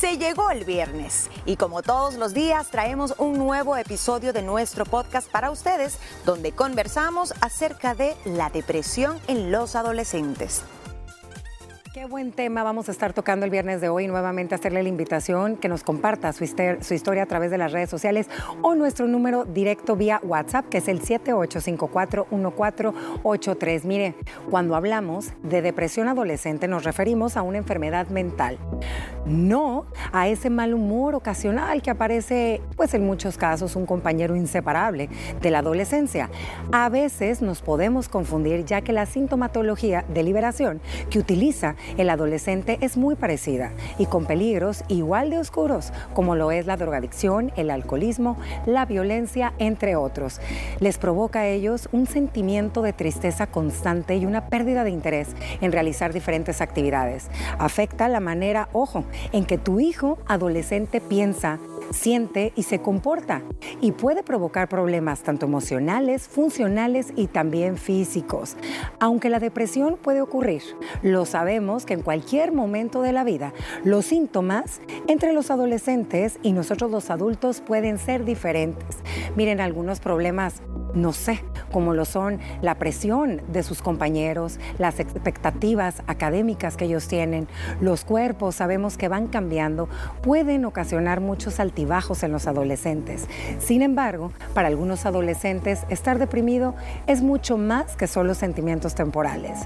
Se llegó el viernes y como todos los días traemos un nuevo episodio de nuestro podcast para ustedes donde conversamos acerca de la depresión en los adolescentes. Qué buen tema vamos a estar tocando el viernes de hoy. Nuevamente hacerle la invitación que nos comparta su, historia a través de las redes sociales o nuestro número directo vía WhatsApp, que es el 78541483. Mire, cuando hablamos de depresión adolescente nos referimos a una enfermedad mental, no a ese mal humor ocasional que aparece, pues en muchos casos, un compañero inseparable de la adolescencia. A veces nos podemos confundir ya que la sintomatología de liberación que utiliza el adolescente es muy parecida y con peligros igual de oscuros como lo es la drogadicción, el alcoholismo, la violencia, entre otros. Les provoca a ellos un sentimiento de tristeza constante y una pérdida de interés en realizar diferentes actividades. Afecta la manera, ojo, en que tu hijo adolescente piensa, siente y se comporta y puede provocar problemas tanto emocionales, funcionales y también físicos. Aunque la depresión puede ocurrir, lo sabemos que en cualquier momento de la vida los síntomas entre los adolescentes y nosotros los adultos pueden ser diferentes. Miren, algunos problemas no sé, como lo son la presión de sus compañeros, las expectativas académicas que ellos tienen, los cuerpos sabemos que van cambiando, pueden ocasionar muchos altibajos en los adolescentes. Sin embargo, para algunos adolescentes, estar deprimido es mucho más que solo sentimientos temporales,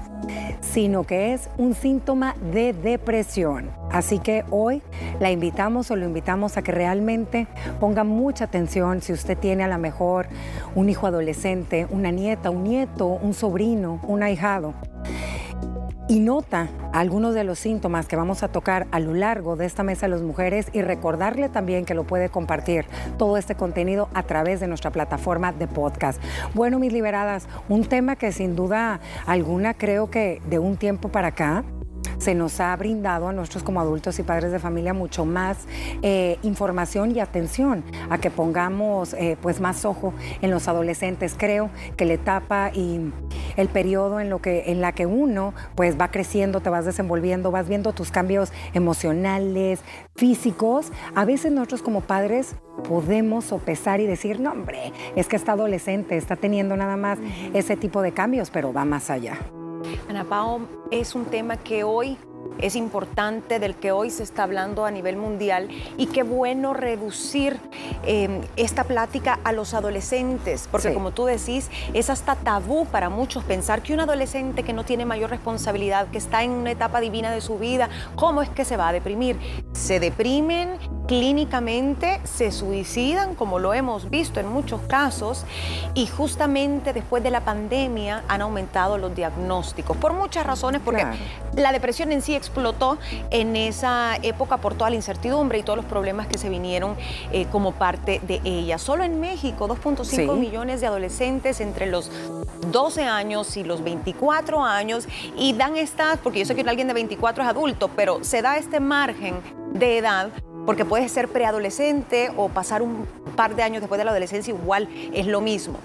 sino que es un síntoma de depresión. Así que hoy la invitamos o lo invitamos a que realmente ponga mucha atención si usted tiene a lo mejor un hijo adolescente, una nieta, un nieto, un sobrino, un ahijado. Y nota algunos de los síntomas que vamos a tocar a lo largo de esta mesa de las mujeres y recordarle también que lo puede compartir todo este contenido a través de nuestra plataforma de podcast. Bueno, mis liberadas, un tema que sin duda alguna creo que de un tiempo para acá se nos ha brindado a nosotros como adultos y padres de familia mucho más eh, información y atención a que pongamos eh, pues más ojo en los adolescentes. Creo que la etapa y el periodo en, lo que, en la que uno pues va creciendo, te vas desenvolviendo, vas viendo tus cambios emocionales, físicos, a veces nosotros como padres podemos sopesar y decir, no hombre, es que está adolescente, está teniendo nada más ese tipo de cambios, pero va más allá. Ana Pao, es un tema que hoy es importante, del que hoy se está hablando a nivel mundial y qué bueno reducir em, esta plática a los adolescentes, porque como tú decís, es hasta tabú para muchos pensar que un adolescente que no tiene mayor responsabilidad, que está en una etapa divina de su vida, ¿cómo es que se va a deprimir? Se deprimen clínicamente, se suicidan, como lo hemos visto en muchos casos, y justamente después de la pandemia han aumentado los diagnósticos, por muchas razones, porque la depresión en sí explotó en esa época por toda la incertidumbre y todos los problemas que se vinieron eh, como parte de ella. Solo en México, 2.5 millones de adolescentes entre los 12 años y los 24 años y dan estas, porque yo sé que alguien de 24 es adulto, pero se da este margen de edad porque puede ser preadolescente o pasar un par de años después de la adolescencia, igual es lo mismo.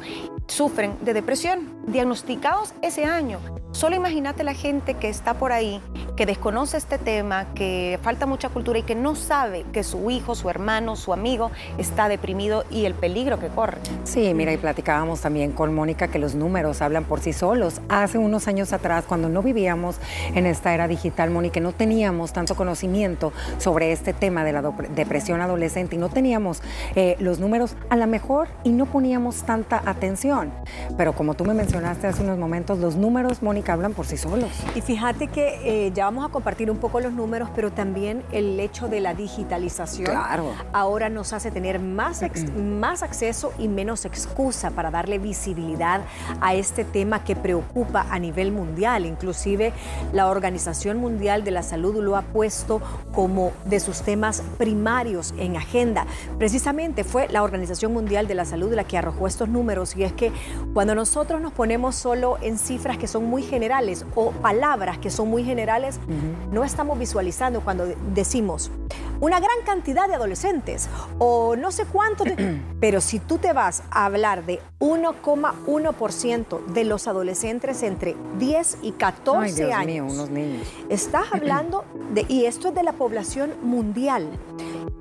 Sufren de depresión, diagnosticados ese año. Solo imagínate la gente que está por ahí, que desconoce este tema, que falta mucha cultura y que no sabe que su hijo, su hermano, su amigo está deprimido y el peligro que corre. Sí, mira, y platicábamos también con Mónica que los números hablan por sí solos. Hace unos años atrás, cuando no vivíamos en esta era digital, Mónica, no teníamos tanto conocimiento sobre este tema de la depresión adolescente y no teníamos eh, los números a la mejor y no poníamos tanta atención. Pero como tú me mencionaste hace unos momentos, los números, Mónica, hablan por sí solos. Y fíjate que eh, ya vamos a compartir un poco los números, pero también el hecho de la digitalización claro. ahora nos hace tener más, más acceso y menos excusa para darle visibilidad a este tema que preocupa a nivel mundial. Inclusive la Organización Mundial de la Salud lo ha puesto como de sus temas primarios en agenda. Precisamente fue la Organización Mundial de la Salud la que arrojó estos números y es que cuando nosotros nos ponemos solo en cifras que son muy generales o palabras que son muy generales, no estamos visualizando cuando decimos una gran cantidad de adolescentes o no sé cuántos, pero si tú te vas a hablar de 1,1% de los adolescentes entre 10 y 14 años, unos niños. estás hablando de, y esto es de la población mundial,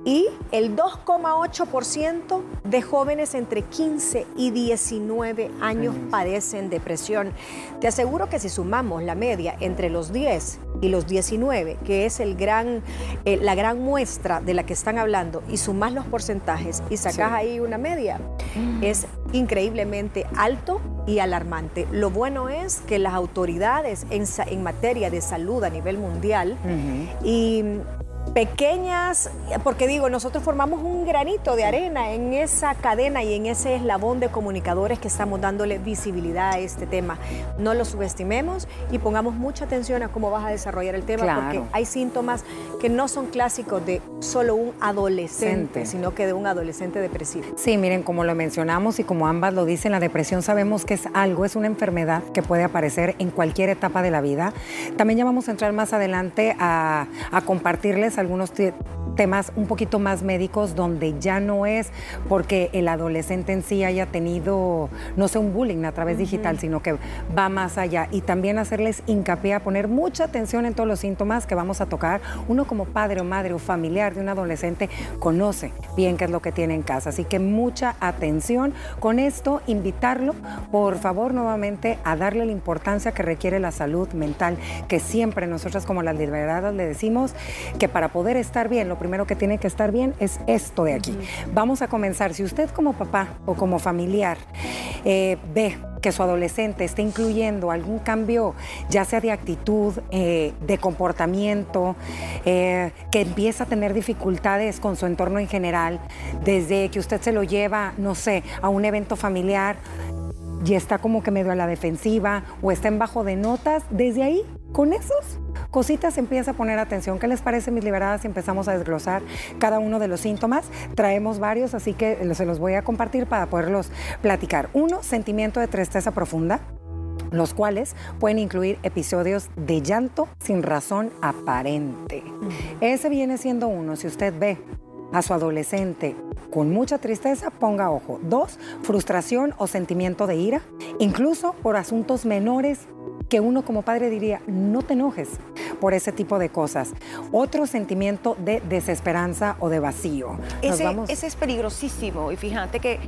y el 2,8% de jóvenes entre 15 y 19 años padecen depresión. Te aseguro que si sumamos la media entre los 10 y los 19, que es el gran, eh, la gran muestra de la que están hablando, y sumas los porcentajes y sacas ahí una media, mm. es increíblemente alto y alarmante. Lo bueno es que las autoridades en, en materia de salud a nivel mundial y pequeñas, porque digo, nosotros formamos un granito de arena en esa cadena y en ese eslabón de comunicadores que estamos dándole visibilidad a este tema. No lo subestimemos y pongamos mucha atención a cómo vas a desarrollar el tema, porque hay síntomas que no son clásicos de solo un adolescente, sino que de un adolescente depresivo. Sí, miren, como lo mencionamos y como ambas lo dicen, la depresión sabemos que es algo, es una enfermedad que puede aparecer en cualquier etapa de la vida. También ya vamos a entrar más adelante a, a compartirles algunos temas un poquito más médicos donde ya no es porque el adolescente en sí haya tenido, no sé, un bullying a través digital, sino que va más allá. Y también hacerles hincapié a poner mucha atención en todos los síntomas que vamos a tocar. Uno como padre o madre o familiar de un adolescente conoce bien qué es lo que tiene en casa. Así que mucha atención. Con esto, invitarlo, por favor, nuevamente a darle la importancia que requiere la salud mental, que siempre nosotras como las liberadas le decimos que para poder estar bien, lo primero que tiene que estar bien es esto de aquí. Vamos a comenzar. Si usted como papá o como familiar eh, ve que su adolescente está incluyendo algún cambio, ya sea de actitud, eh, de comportamiento, eh, que empieza a tener dificultades con su entorno en general, desde que usted se lo lleva, no sé, a un evento familiar y está como que medio a la defensiva o está en bajo de notas, desde ahí, con esos cositas empieza a poner atención. ¿Qué les parece, mis liberadas, si empezamos a desglosar cada uno de los síntomas? Traemos varios, así que se los voy a compartir para poderlos platicar. Uno, sentimiento de tristeza profunda los cuales pueden incluir episodios de llanto sin razón aparente. Ese viene siendo uno. Si usted ve a su adolescente con mucha tristeza, ponga ojo. Dos, frustración o sentimiento de ira, incluso por asuntos menores que uno como padre diría, no te enojes por ese tipo de cosas. Otro sentimiento de desesperanza o de vacío. Ese, es peligrosísimo y fíjate que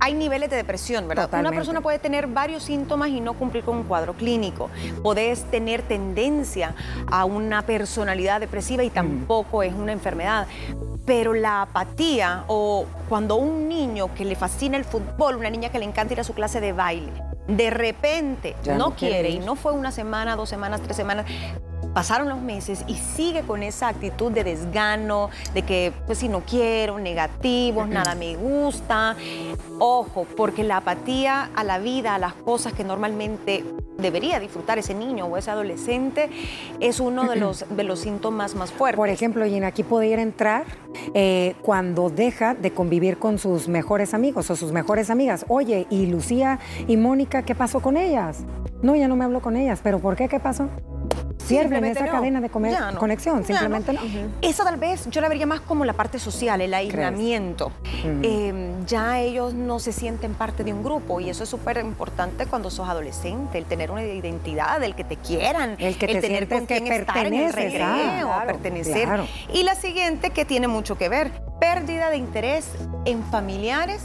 hay niveles de depresión, ¿verdad? Una persona puede tener varios síntomas y no cumplir con un cuadro clínico. Podés tener tendencia a una personalidad depresiva y tampoco es una enfermedad pero la apatía o cuando un niño que le fascina el fútbol, una niña que le encanta ir a su clase de baile, de repente no, quiere, y no fue una semana, dos semanas, tres semanas, pasaron los meses y sigue con esa actitud de desgano, de que pues si no quiero, negativos, nada me gusta. Ojo, porque la apatía a la vida, a las cosas que normalmente debería disfrutar ese niño o ese adolescente es uno de los, de los síntomas más fuertes. Por ejemplo, Gina, aquí podría entrar eh, cuando deja de convivir con sus mejores amigos o sus mejores amigas. Oye, ¿y Lucía y Mónica qué pasó con ellas? No, ya no me hablo con ellas, pero ¿por qué? ¿Qué pasó? En esa cadena de conexión, simplemente no. Eso tal vez yo la vería más como la parte social, el aislamiento. Em, ya ellos no se sienten parte de un grupo y eso es súper importante cuando sos adolescente, el tener una identidad, el que te quieran, el, que tener con quien estar en el recreo, pertenecer. Y la siguiente que tiene mucho que ver, pérdida de interés en familiares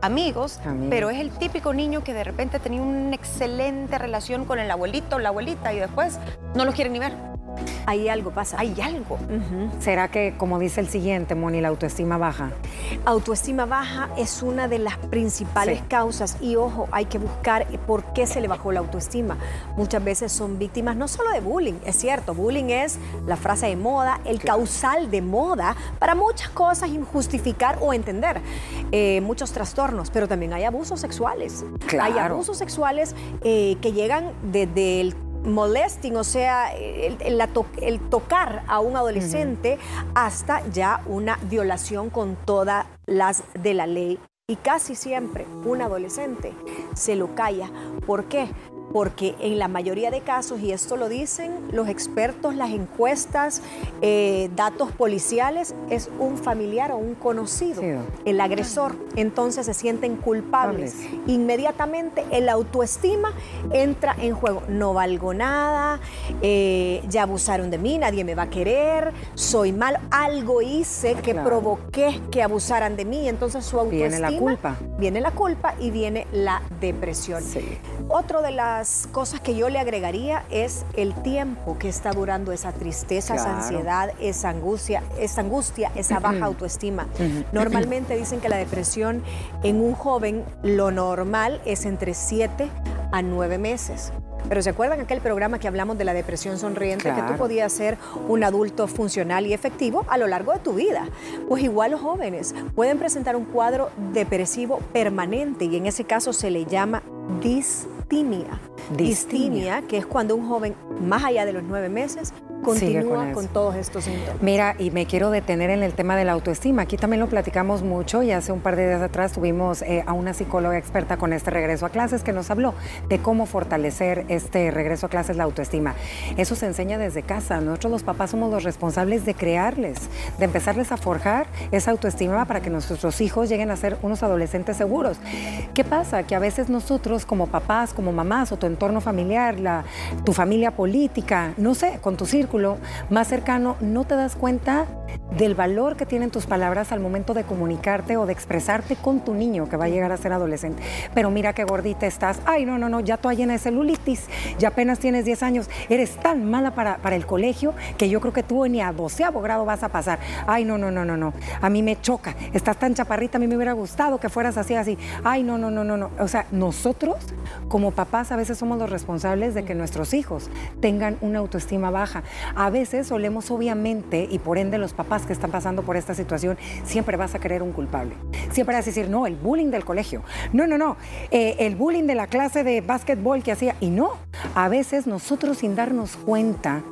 amigos, pero es el típico niño que de repente tenía una excelente relación con el abuelito o la abuelita y después no los quiere ni ver. Ahí algo pasa. Hay algo. ¿Será que, como dice el siguiente, Moni, la autoestima baja? Autoestima baja es una de las principales causas y ojo, hay que buscar por qué se le bajó la autoestima. Muchas veces son víctimas no solo de bullying, es cierto, bullying es la frase de moda, el causal de moda para muchas cosas justificar o entender eh, muchos trastornos, pero también hay abusos sexuales. Hay abusos sexuales eh, que llegan desde el molesting, o sea, el, tocar a un adolescente hasta ya una violación con todas las de la ley. Y casi siempre un adolescente se lo calla. ¿Por qué? Porque en la mayoría de casos, y esto lo dicen los expertos, las encuestas, eh, datos policiales, es un familiar o un conocido, el agresor. Entonces se sienten culpables. Inmediatamente el autoestima entra en juego. No valgo nada, eh, ya abusaron de mí, nadie me va a querer, soy mal, algo hice que provoqué que abusaran de mí. Entonces su autoestima... Viene la culpa. Viene la culpa y viene la depresión. Otro de las cosas que yo le agregaría es el tiempo que está durando esa tristeza, esa ansiedad, esa angustia, esa angustia, esa baja autoestima. Normalmente dicen que la depresión en un joven lo normal es entre 7 a 9 meses. Pero ¿se acuerdan aquel programa que hablamos de la depresión sonriente? Que tú podías ser un adulto funcional y efectivo a lo largo de tu vida. Pues igual los jóvenes pueden presentar un cuadro depresivo permanente y en ese caso se le llama distimia. Distimia, que es cuando un joven, más allá de los nueve meses, continúa con, todos estos síntomas. Mira, y me quiero detener en el tema de la autoestima. Aquí también lo platicamos mucho y hace un par de días atrás tuvimos eh, a una psicóloga experta con este regreso a clases que nos habló de cómo fortalecer este regreso a clases, la autoestima. Eso se enseña desde casa. Nosotros los papás somos los responsables de crearles, de empezarles a forjar esa autoestima para que nuestros hijos lleguen a ser unos adolescentes seguros. ¿Qué pasa? Que a veces nosotros como papás, como mamás o tu entorno familiar, la, tu familia política, no sé, con tu círculo, más cercano, no te das cuenta del valor que tienen tus palabras al momento de comunicarte o de expresarte con tu niño que va a llegar a ser adolescente. Pero mira qué gordita estás. Ay, no, no, no, ya tú llena de celulitis, ya apenas tienes 10 años. Eres tan mala para, para el colegio que yo creo que tú ni a doceavo grado vas a pasar. Ay, no, no, no, no, no. A mí me choca. Estás tan chaparrita, a mí me hubiera gustado que fueras así, así. Ay, no, no, no, no, no. O sea, nosotros como papás a veces somos los responsables de que nuestros hijos tengan una autoestima baja. A veces solemos obviamente, y por ende los papás que están pasando por esta situación, siempre vas a querer un culpable. Siempre vas a decir, no, el bullying del colegio. No, no, no, eh, el bullying de la clase de básquetbol que hacía. Y no, a veces nosotros sin darnos cuenta,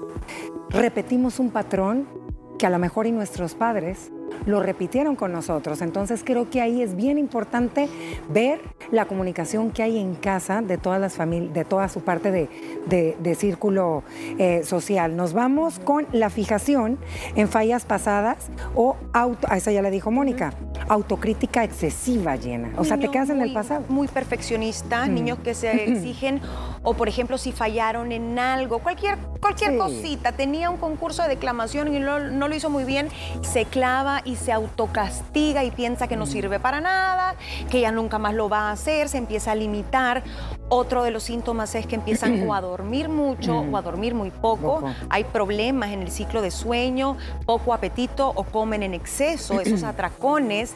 repetimos un patrón que a lo mejor y nuestros padres lo repitieron con nosotros. Entonces creo que ahí es bien importante ver la comunicación que hay en casa de todas las familias, de toda su parte de, círculo eh, social. Nos vamos con la fijación en fallas pasadas o auto, a esa ya le dijo Mónica, autocrítica excesiva llena. O sea, te quedas en el pasado. Muy perfeccionista, niños que se exigen, o por ejemplo, si fallaron en algo, cualquier, cualquier cosita, tenía un concurso de declamación y no, no lo hizo muy bien, se clava y se autocastiga y piensa que no sirve para nada, que ya nunca más lo va a hacer, se empieza a limitar. Otro de los síntomas es que empiezan o a dormir mucho o a dormir muy poco. Hay problemas en el ciclo de sueño, poco apetito o comen en exceso, esos atracones.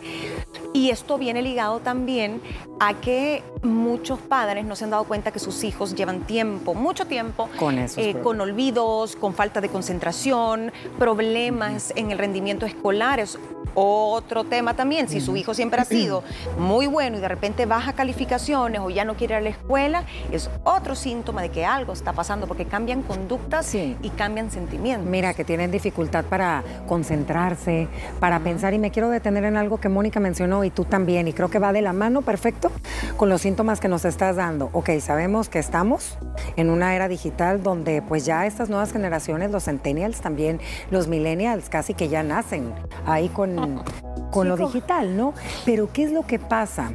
Y esto viene ligado también a que muchos padres no se han dado cuenta que sus hijos llevan tiempo, mucho tiempo, con, eh, con olvidos, con falta de concentración, problemas en el rendimiento escolar. Es otro tema también, si su hijo siempre ha sido muy bueno y de repente baja calificaciones o ya no quiere ir a la escuela, es otro síntoma de que algo está pasando porque cambian conductas y cambian sentimientos. Mira, que tienen dificultad para concentrarse, para pensar y me quiero detener en algo que Mónica mencionó y tú también y creo que va de la mano perfecto con los síntomas que nos estás dando. Ok, sabemos que estamos en una era digital donde pues ya estas nuevas generaciones, los centennials también, los millennials casi que ya nacen ahí con con, lo digital, ¿no? Pero ¿qué es lo que pasa?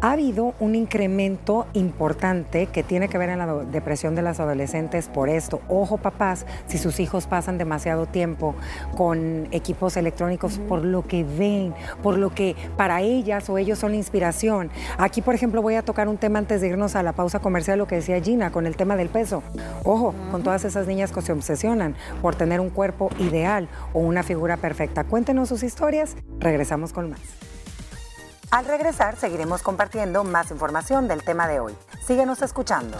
Ha habido un incremento importante que tiene que ver en la depresión de las adolescentes por esto. Ojo, papás, si sus hijos pasan demasiado tiempo con equipos electrónicos por lo que ven, por lo que para ellas o ellos son la inspiración. Aquí, por ejemplo, voy a tocar un tema antes de irnos a la pausa comercial, lo que decía Gina, con el tema del peso. Ojo, con todas esas niñas que se obsesionan por tener un cuerpo ideal o una figura perfecta. Cuéntenos sus historias, regresamos con más. Al regresar seguiremos compartiendo más información del tema de hoy. Síguenos escuchando.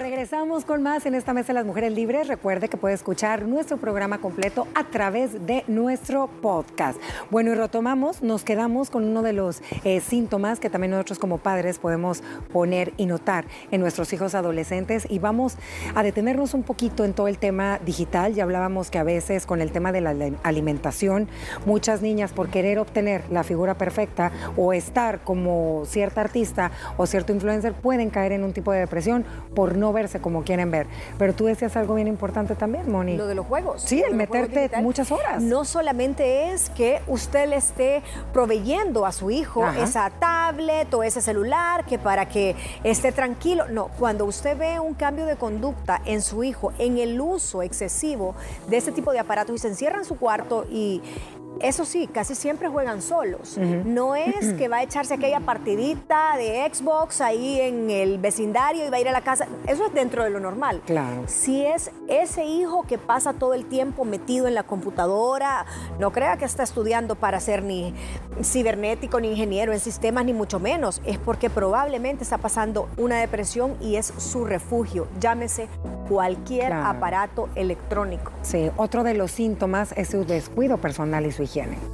Regresamos con más en esta mesa de las mujeres libres. Recuerde que puede escuchar nuestro programa completo a través de nuestro podcast. Bueno, y retomamos, nos quedamos con uno de los eh, síntomas que también nosotros como padres podemos poner y notar en nuestros hijos adolescentes y vamos a detenernos un poquito en todo el tema digital. Ya hablábamos que a veces con el tema de la alimentación, muchas niñas por querer obtener la figura perfecta o estar como cierta artista o cierto influencer pueden caer en un tipo de depresión por no verse como quieren ver. Pero tú decías algo bien importante también, Moni. Lo de los juegos. Sí, el meterte muchas horas. No solamente es que usted le esté proveyendo a su hijo esa tablet o ese celular que para que esté tranquilo. No, cuando usted ve un cambio de conducta en su hijo, en el uso excesivo de este tipo de aparatos y se encierra en su cuarto y, eso sí, casi siempre juegan solos. No es que va a echarse aquella partidita de Xbox ahí en el vecindario y va a ir a la casa. Eso es dentro de lo normal. Claro. Si es ese hijo que pasa todo el tiempo metido en la computadora, no crea que está estudiando para ser ni cibernético, ni ingeniero en sistemas, ni mucho menos. Es porque probablemente está pasando una depresión y es su refugio. Llámese cualquier aparato electrónico. Sí, otro de los síntomas es su descuido personal y su higiene.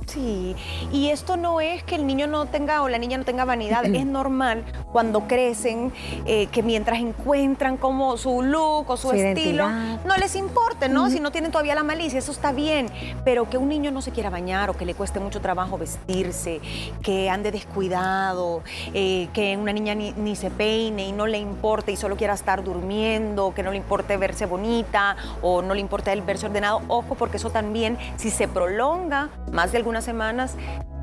Sí, y esto no es que el niño no tenga o la niña no tenga vanidad, es normal cuando crecen eh, que mientras encuentran como su look o su, estilo, no les importe, ¿no? Si no tienen todavía la malicia, eso está bien, pero que un niño no se quiera bañar o que le cueste mucho trabajo vestirse, que ande descuidado, eh, que una niña ni, ni se peine y no le importe y solo quiera estar durmiendo, que no le importe verse bonita o no le importa el verse ordenado, ojo, porque eso también, si se prolonga más de algunas semanas,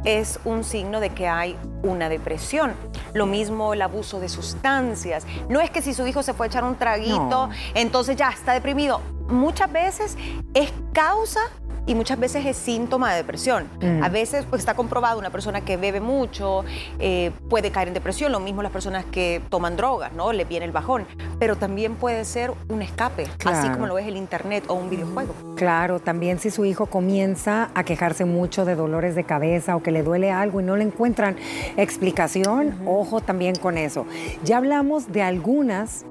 es un signo de que hay una depresión. Lo mismo el abuso de sustancias. No es que si su hijo se fue a echar un traguito, entonces ya está deprimido. Muchas veces es causa y muchas veces es síntoma de depresión. A veces pues, está comprobado una persona que bebe mucho eh, puede caer en depresión, lo mismo las personas que toman drogas, ¿no? Le viene el bajón, pero también puede ser un escape, así como lo es el internet o un videojuego. Claro, también si su hijo comienza a quejarse mucho de dolores de cabeza o que le duele algo y no le encuentran explicación, ojo también con eso. Ya hablamos de algunas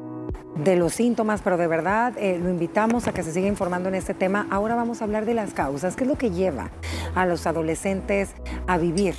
de los síntomas, pero de verdad eh, lo invitamos a que se siga informando en este tema. Ahora vamos a hablar de las causas, qué es lo que lleva a los adolescentes a vivir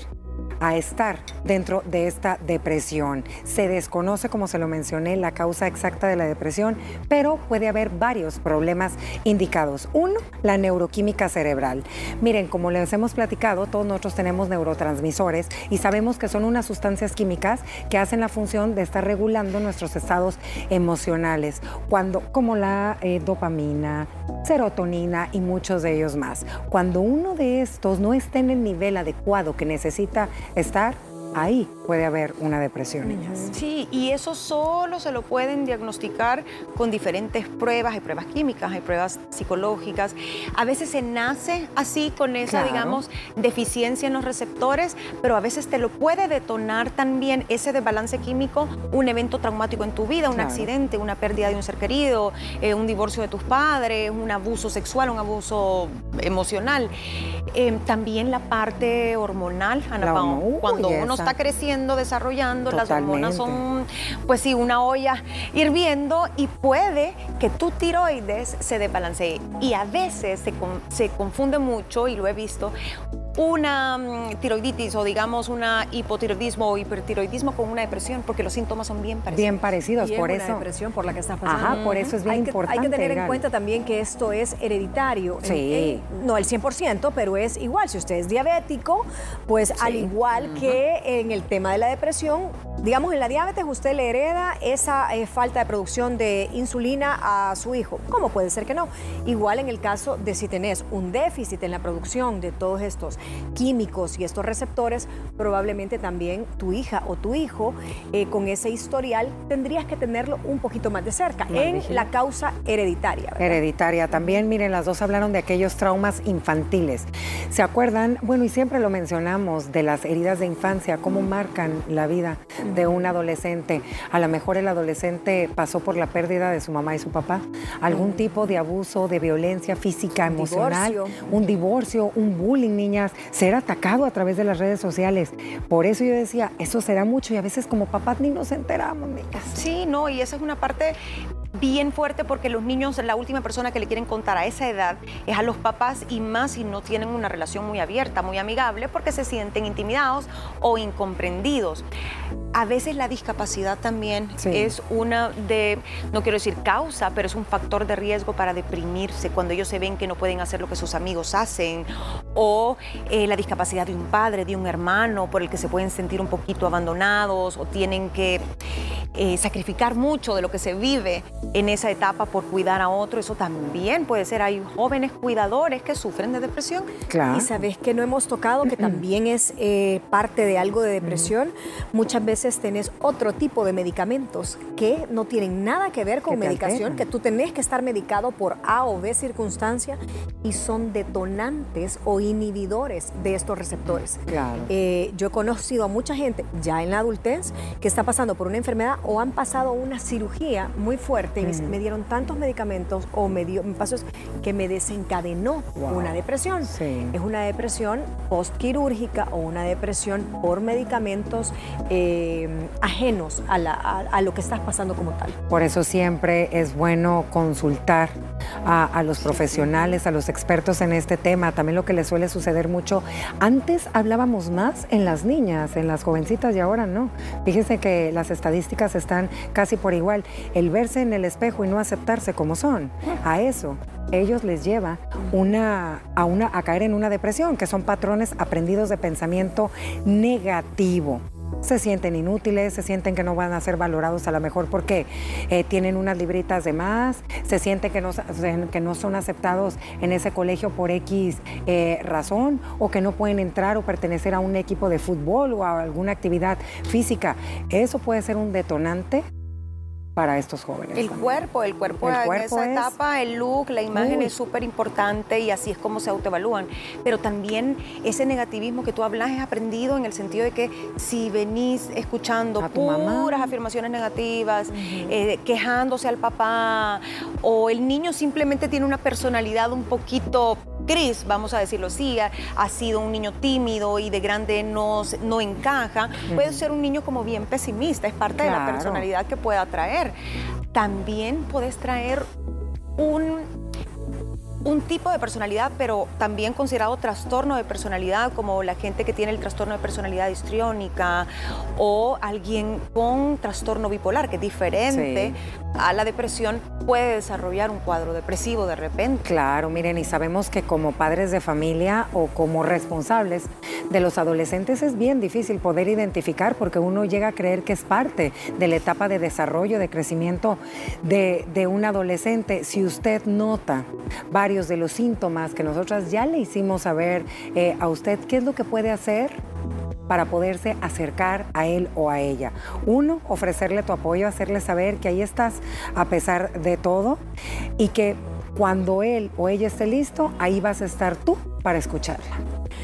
a estar dentro de esta depresión. Se desconoce, como se lo mencioné, la causa exacta de la depresión, pero puede haber varios problemas indicados. Uno, la neuroquímica cerebral. Miren, como les hemos platicado, todos nosotros tenemos neurotransmisores y sabemos que son unas sustancias químicas que hacen la función de estar regulando nuestros estados emocionales, cuando, como la eh, dopamina, serotonina y muchos de ellos más. Cuando uno de estos no está en el nivel adecuado que necesita estar ahí puede haber una depresión, niñas. Sí, y eso solo se lo pueden diagnosticar con diferentes pruebas, hay pruebas químicas, hay pruebas psicológicas. A veces se nace así con esa, digamos, deficiencia en los receptores, pero a veces te lo puede detonar también ese desbalance químico, un evento traumático en tu vida, un accidente, una pérdida de un ser querido, eh, un divorcio de tus padres, un abuso sexual, un abuso emocional. Eh, también la parte hormonal, Ana cuando uno está creciendo, desarrollando, las hormonas son, pues sí, una olla hirviendo y puede que tu tiroides se desbalancee. Y a veces se, se confunde mucho, y lo he visto, una mm, tiroiditis o digamos una hipotiroidismo o hipertiroidismo con una depresión, porque los síntomas son bien parecidos. Bien parecidos, por eso. depresión por la que está pasando. Ajá, por eso es bien importante. hay que tener en cuenta también que esto es hereditario. Sí. no el 100%, pero es igual. Si usted es diabético, pues al igual que en el tema de la depresión, digamos en la diabetes usted le hereda esa eh, falta de producción de insulina a su hijo. ¿Cómo puede ser que no? Igual en el caso de si tenés un déficit en la producción de todos estos químicos y estos receptores, probablemente también tu hija o tu hijo eh, con ese historial tendrías que tenerlo un poquito más de cerca en la causa hereditaria. Hereditaria. También, miren, las dos hablaron de aquellos traumas infantiles. ¿Se acuerdan? Bueno, y siempre lo mencionamos de las heridas de infancia, cómo marcan la vida de un adolescente. A lo mejor el adolescente pasó por la pérdida de su mamá y su papá, algún tipo de abuso, de violencia física, emocional, un divorcio, un bullying, niñas ser atacado a través de las redes sociales. Por eso yo decía, eso será mucho y a veces como papás ni nos enteramos, niñas. Sí, no, y esa es una parte bien fuerte porque los niños, la última persona que le quieren contar a esa edad es a los papás y más si no tienen una relación muy abierta, muy amigable, porque se sienten intimidados o incomprendidos. A veces la discapacidad también es una de, no quiero decir causa, pero es un factor de riesgo para deprimirse cuando ellos se ven que no pueden hacer lo que sus amigos hacen o eh, la discapacidad de un padre, de un hermano por el que se pueden sentir un poquito abandonados o tienen que eh, sacrificar mucho de lo que se vive en esa etapa por cuidar a otro, eso también puede ser. Hay jóvenes cuidadores que sufren de depresión. Claro. Y sabes que no hemos tocado, que también es eh, parte de algo de depresión. Muchas veces tenés otro tipo de medicamentos que no tienen nada que ver con medicación, que tú tenés que estar medicado por A o B circunstancia y son detonantes o inhibidores de estos receptores. Claro. Eh, yo he conocido a mucha gente ya en la adultez que está pasando por una enfermedad o han pasado una cirugía muy fuerte y me dieron tantos medicamentos o me dio pasos que me desencadenó una depresión. Es una depresión postquirúrgica o una depresión por medicamentos eh, ajenos a, a, lo que estás pasando como tal. Por eso siempre es bueno consultar a, los profesionales, a los expertos en este tema. También lo que le suele suceder mucho. Antes hablábamos más en las niñas, en las jovencitas y ahora no. Fíjense que las estadísticas están casi por igual. El verse en el espejo y no aceptarse como son, a eso ellos les lleva una, a, una, a caer en una depresión, que son patrones aprendidos de pensamiento negativo se sienten inútiles, se sienten que no van a ser valorados a lo mejor porque eh, tienen unas libritas de más, se sienten que no, que no son aceptados en ese colegio por X eh, razón o que no pueden entrar o pertenecer a un equipo de fútbol o a alguna actividad física. Eso puede ser un detonante para estos jóvenes. El cuerpo, el cuerpo, en esa etapa, el look, la imagen es súper importante y así es como se autoevalúan. Pero también ese negativismo que tú hablas es aprendido en el sentido de que si venís escuchando puras afirmaciones negativas, eh, quejándose al papá, o el niño simplemente tiene una personalidad un poquito gris, vamos a decirlo así, ha, sido un niño tímido y de grande no, no encaja, puede ser un niño como bien pesimista, es parte de la personalidad que pueda traer. También puedes traer un un tipo de personalidad, pero también considerado trastorno de personalidad, como la gente que tiene el trastorno de personalidad histriónica o alguien con trastorno bipolar, que es diferente a la depresión, puede desarrollar un cuadro depresivo de repente. Claro, miren, y sabemos que como padres de familia o como responsables de los adolescentes es bien difícil poder identificar porque uno llega a creer que es parte de la etapa de desarrollo, de crecimiento de, de un adolescente. Si usted nota varios de los síntomas que nosotras ya le hicimos saber eh, a usted, ¿qué es lo que puede hacer? para poderse acercar a él o a ella. Uno, ofrecerle tu apoyo, hacerle saber que ahí estás a pesar de todo y que cuando él o ella esté listo, ahí vas a estar tú para escucharla.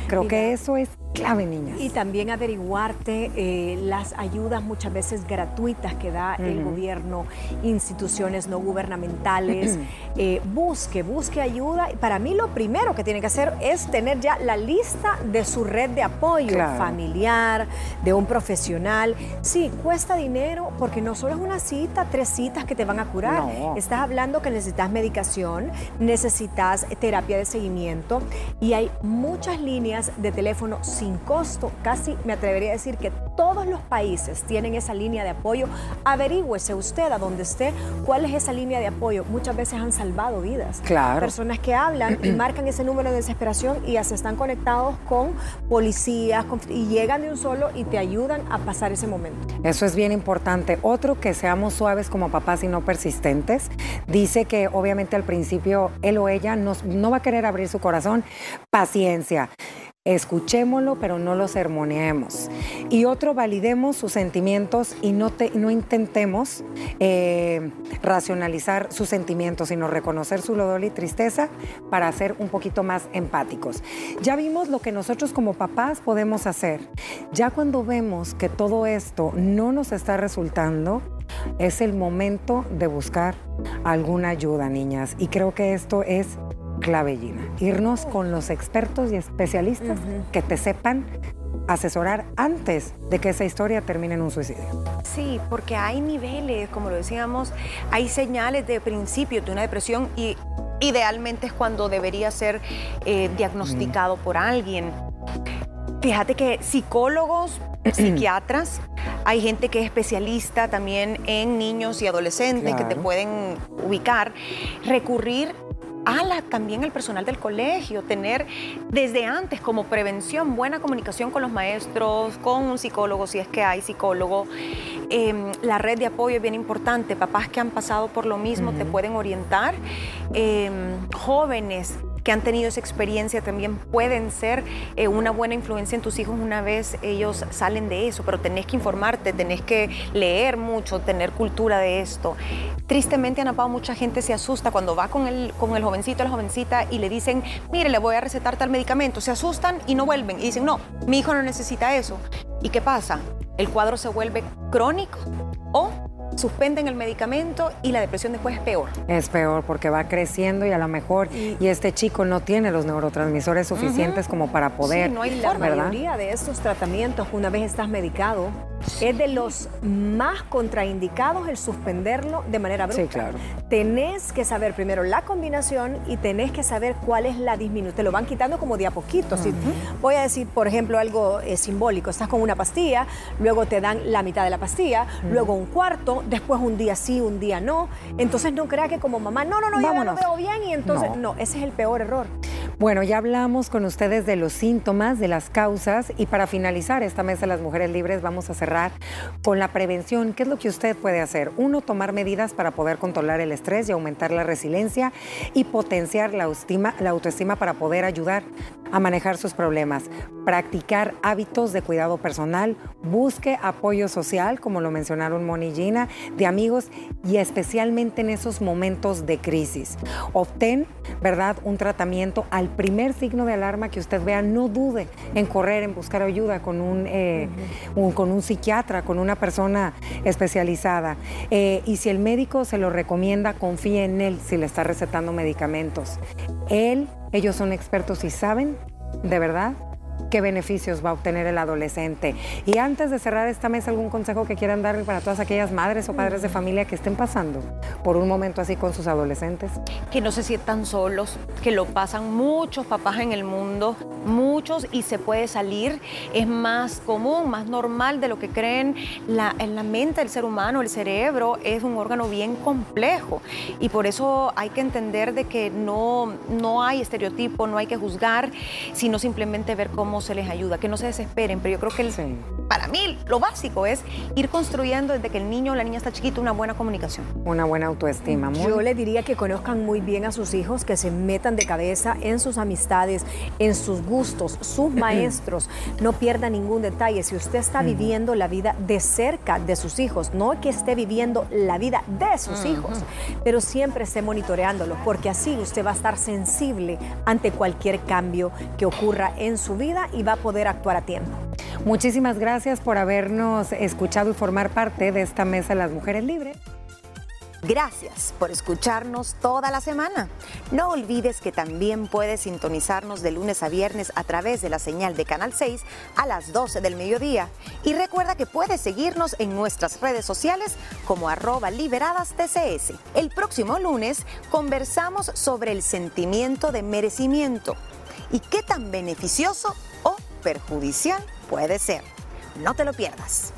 Creo que eso es clave, niñas. Y también averiguarte eh, las ayudas muchas veces gratuitas que da el gobierno, instituciones no gubernamentales. Eh, busque, busque ayuda. Para mí lo primero que tiene que hacer es tener ya la lista de su red de apoyo familiar, de un profesional. Sí, cuesta dinero porque no solo es una cita, tres citas que te van a curar. Estás hablando que necesitas medicación, necesitas terapia de seguimiento y hay muchas líneas de teléfono sin costo. Casi me atrevería a decir que todos los países tienen esa línea de apoyo. Averígüese usted a donde esté cuál es esa línea de apoyo. Muchas veces han salvado vidas. Claro. Personas que hablan y marcan ese número de desesperación y ya se están conectados con policías y llegan de un solo y te ayudan a pasar ese momento. Eso es bien importante. Otro, que seamos suaves como papás y no persistentes. Dice que obviamente al principio él o ella no, no va a querer abrir su corazón. Paciencia. Escuchémoslo, pero no lo sermoneemos. Y otro, validemos sus sentimientos y no, intentemos eh, racionalizar sus sentimientos, sino reconocer su dolor y tristeza para ser un poquito más empáticos. Ya vimos lo que nosotros como papás podemos hacer. Ya cuando vemos que todo esto no nos está resultando, es el momento de buscar alguna ayuda, niñas. Y creo que esto es clavellina. Irnos con los expertos y especialistas que te sepan asesorar antes de que esa historia termine en un suicidio. Sí, porque hay niveles, como lo decíamos, hay señales de principio de una depresión y idealmente es cuando debería ser eh, diagnosticado por alguien. Fíjate que psicólogos, psiquiatras, hay gente que es especialista también en niños y adolescentes que te pueden ubicar, recurrir a también el personal del colegio, tener desde antes como prevención buena comunicación con los maestros, con un psicólogo si es que hay psicólogo. Em, la red de apoyo es bien importante, papás que han pasado por lo mismo te pueden orientar, em, jóvenes que han tenido esa experiencia también pueden ser eh, una buena influencia en tus hijos una vez ellos salen de eso, pero tenés que informarte, tenés que leer mucho, tener cultura de esto. Tristemente, Ana Pao, mucha gente se asusta cuando va con el, con el jovencito la jovencita y le dicen, mire, le voy a recetar tal medicamento. Se asustan y no vuelven y dicen, no, mi hijo no necesita eso. ¿Y qué pasa? El cuadro se vuelve crónico o suspenden el medicamento y la depresión después es peor. Es peor porque va creciendo y a lo mejor y, este chico no tiene los neurotransmisores suficientes como para poder. Sí, no hay La mayoría de estos tratamientos, una vez estás medicado, es de los más contraindicados el suspenderlo de manera bruta. Sí, claro. Tenés que saber primero la combinación y tenés que saber cuál es la disminución. Te lo van quitando como de a poquito. voy a decir, por ejemplo, algo eh, simbólico. Estás con una pastilla, luego te dan la mitad de la pastilla, luego un cuarto, después un día sí, un día no. Entonces no crea que como mamá, no, no, no, yo lo veo bien y entonces no. ese es el peor error. Bueno, ya hablamos con ustedes de los síntomas, de las causas y para finalizar esta mesa de las mujeres libres vamos a cerrar con la prevención. ¿Qué es lo que usted puede hacer? Uno, tomar medidas para poder controlar el estrés y aumentar la resiliencia y potenciar la autoestima, la autoestima para poder ayudar a manejar sus problemas. Practicar hábitos de cuidado personal, busque apoyo social, como lo mencionaron Moni y Gina, de amigos y especialmente en esos momentos de crisis. Obtén, ¿verdad?, un tratamiento al primer signo de alarma que usted vea, no dude en correr, en buscar ayuda con un, eh, con un psiquiatra, con una persona especializada. Eh, y si el médico se lo recomienda, confíe en él si le está recetando medicamentos. Él, ellos son expertos y saben, de verdad, qué beneficios va a obtener el adolescente. Y antes de cerrar esta mesa, ¿algún consejo que quieran darle para todas aquellas madres o padres de familia que estén pasando por un momento así con sus adolescentes? Que no se sientan solos, que lo pasan muchos papás en el mundo, muchos, y se puede salir. Es más común, más normal de lo que creen. La, en la mente del ser humano, el cerebro es un órgano bien complejo y por eso hay que entender de que no, no hay estereotipo, no hay que juzgar, sino simplemente ver cómo se les ayuda, que no se desesperen, pero yo creo que el, para mí lo básico es ir construyendo desde que el niño o la niña está chiquito una buena comunicación. Una buena autoestima. Yo le diría que conozcan muy bien a sus hijos, que se metan de cabeza en sus amistades, en sus gustos, sus maestros, no pierda ningún detalle. Si usted está viviendo la vida de cerca de sus hijos, no que esté viviendo la vida de sus hijos, pero siempre esté monitoreándolo, porque así usted va a estar sensible ante cualquier cambio que ocurra en su vida y va a poder actuar a tiempo. Muchísimas gracias por habernos escuchado y formar parte de esta mesa de las mujeres libres. Gracias por escucharnos toda la semana. No olvides que también puedes sintonizarnos de lunes a viernes a través de la señal de Canal 6 a las 12 del mediodía. Y recuerda que puedes seguirnos en nuestras redes sociales como arroba liberadas TCS. El próximo lunes conversamos sobre el sentimiento de merecimiento y qué tan beneficioso perjudicial puede ser. No te lo pierdas.